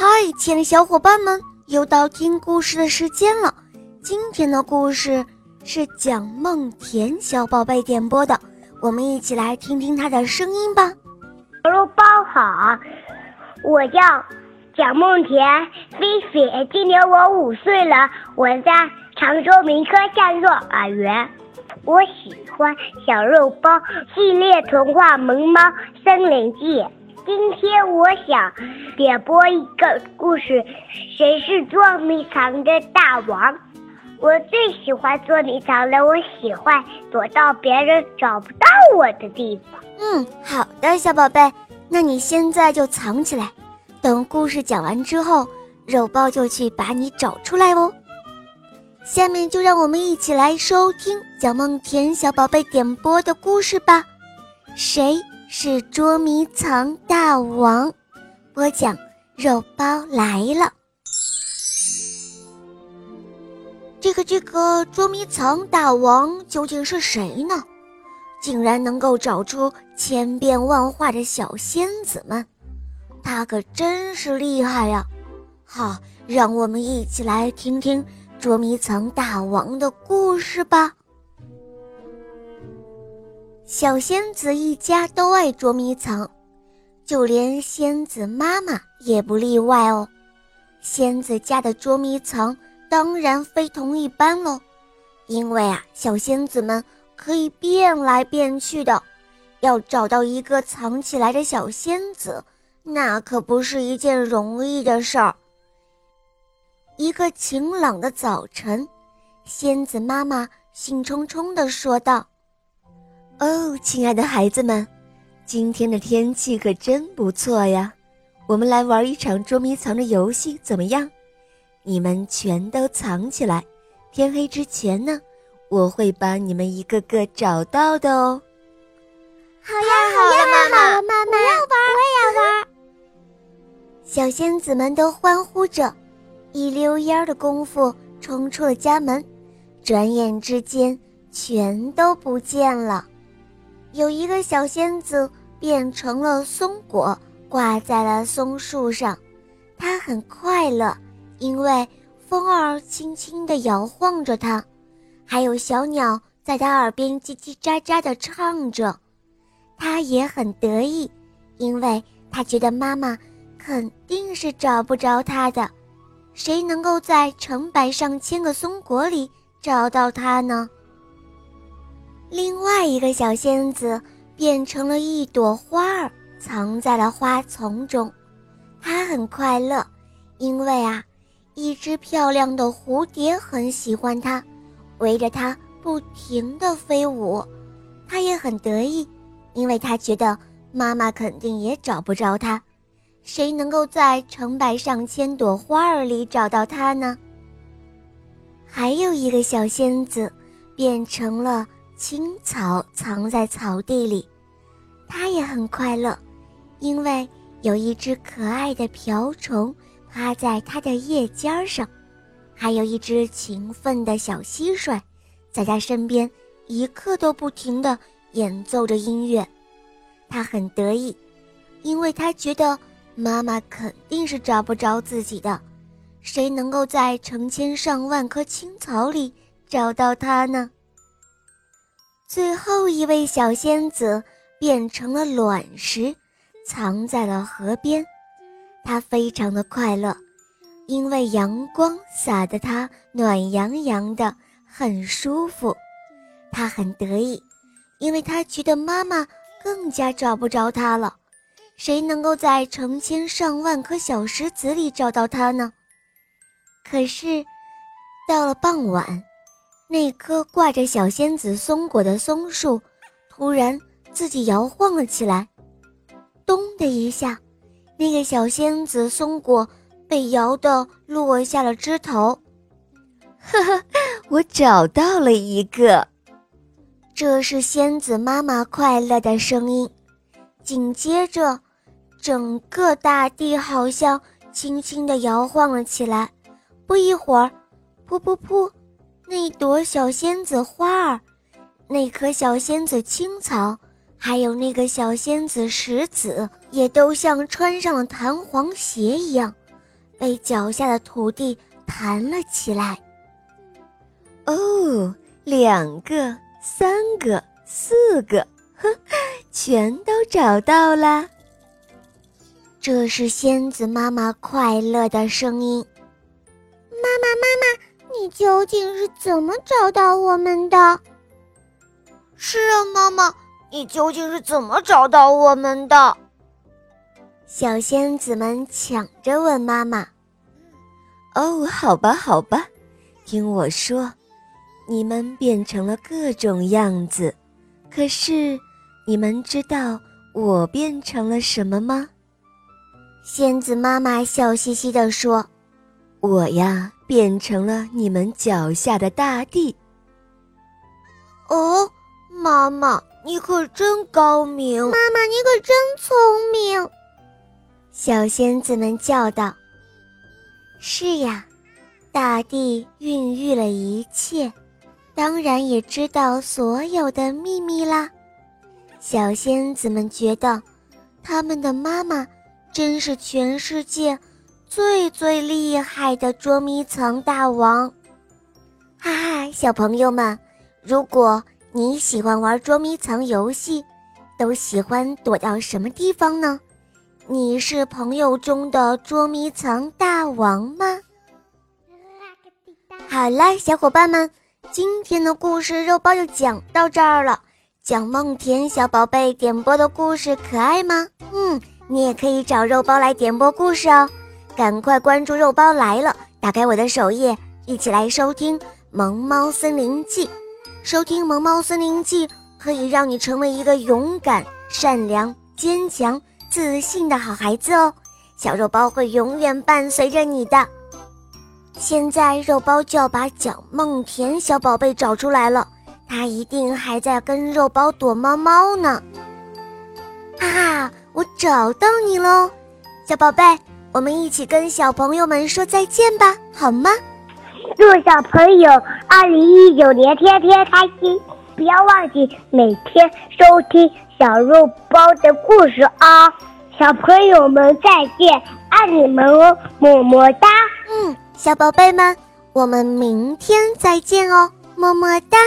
嗨，亲爱的小伙伴们，又到听故事的时间了。今天的故事是蒋梦甜小宝贝点播的，我们一起来听听她的声音吧。小肉包好，我叫蒋梦甜菲菲，今年我五岁了，我在常州民科下幼儿园。我喜欢小肉包系列童话《萌猫森林记》。今天我想点播一个故事，谁是捉迷藏的大王？我最喜欢捉迷藏了，我喜欢躲到别人找不到我的地方。嗯，好的，小宝贝，那你现在就藏起来，等故事讲完之后，肉包就去把你找出来哦。下面就让我们一起来收听蒋梦甜小宝贝点播的故事吧。谁是捉迷藏大王？播讲肉包来了。这个这个捉迷藏大王究竟是谁呢？竟然能够找出千变万化的小仙子们，他可真是厉害呀！好，让我们一起来听听。捉迷藏大王的故事吧。小仙子一家都爱捉迷藏，就连仙子妈妈也不例外哦。仙子家的捉迷藏当然非同一般喽，因为啊，小仙子们可以变来变去的，要找到一个藏起来的小仙子，那可不是一件容易的事儿。一个晴朗的早晨，仙子妈妈兴冲冲地说道：“哦，亲爱的孩子们，今天的天气可真不错呀！我们来玩一场捉迷藏的游戏，怎么样？你们全都藏起来，天黑之前呢，我会把你们一个个找到的哦。”“好呀，好呀，妈妈，妈妈，我要玩，我也要玩。”小仙子们都欢呼着。一溜烟的功夫冲出了家门，转眼之间全都不见了。有一个小仙子变成了松果，挂在了松树上，它很快乐，因为风儿轻轻地摇晃着它，还有小鸟在它耳边叽叽喳喳地唱着。它也很得意，因为它觉得妈妈肯定是找不着它的。谁能够在成百上千个松果里找到它呢？另外一个小仙子变成了一朵花儿，藏在了花丛中。她很快乐，因为啊，一只漂亮的蝴蝶很喜欢它，围着它不停地飞舞。它也很得意，因为它觉得妈妈肯定也找不着它。谁能够在成百上千朵花儿里找到它呢？还有一个小仙子，变成了青草，藏在草地里。它也很快乐，因为有一只可爱的瓢虫趴在它的叶尖上，还有一只勤奋的小蟋蟀，在它身边一刻都不停地演奏着音乐。它很得意，因为它觉得。妈妈肯定是找不着自己的，谁能够在成千上万棵青草里找到它呢？最后一位小仙子变成了卵石，藏在了河边。她非常的快乐，因为阳光洒得她暖洋洋的，很舒服。她很得意，因为她觉得妈妈更加找不着她了。谁能够在成千上万颗小石子里找到她呢？可是，到了傍晚，那棵挂着小仙子松果的松树突然自己摇晃了起来，咚的一下，那个小仙子松果被摇得落下了枝头。呵呵，我找到了一个！这是仙子妈妈快乐的声音。紧接着。整个大地好像轻轻地摇晃了起来，不一会儿，噗噗噗，那朵小仙子花儿，那棵小仙子青草，还有那个小仙子石子，也都像穿上了弹簧鞋一样，被脚下的土地弹了起来。哦，两个、三个、四个，哼，全都找到了。这是仙子妈妈快乐的声音。妈妈，妈妈，你究竟是怎么找到我们的？是啊，妈妈，你究竟是怎么找到我们的？小仙子们抢着问妈妈：“哦，好吧，好吧，听我说，你们变成了各种样子，可是你们知道我变成了什么吗？”仙子妈妈笑嘻嘻地说：“我呀，变成了你们脚下的大地。”哦，妈妈，你可真高明！妈妈，你可真聪明！小仙子们叫道：“是呀，大地孕育了一切，当然也知道所有的秘密啦。”小仙子们觉得，他们的妈妈真是全世界最最厉害的捉迷藏大王。哈哈，小朋友们，如果你喜欢玩捉迷藏游戏，都喜欢躲到什么地方呢？你是朋友中的捉迷藏大王吗？好了，小伙伴们，今天的故事肉包就讲到这儿了。讲梦田小宝贝点播的故事可爱吗？嗯，你也可以找肉包来点播故事哦。赶快关注肉包来了，打开我的首页，一起来收听《萌猫森林记》。收听《萌猫森林记》可以让你成为一个勇敢、善良、坚强。自信的好孩子哦，小肉包会永远伴随着你的。现在肉包就要把蒋梦甜小宝贝找出来了，他一定还在跟肉包躲猫猫呢。哈哈，我找到你喽，小宝贝，我们一起跟小朋友们说再见吧，好吗？祝小朋友二零一九年天天开心，不要忘记每天收听。小肉包的故事啊，小朋友们再见，爱你们哦，么么哒。嗯，小宝贝们，我们明天再见哦，么么哒。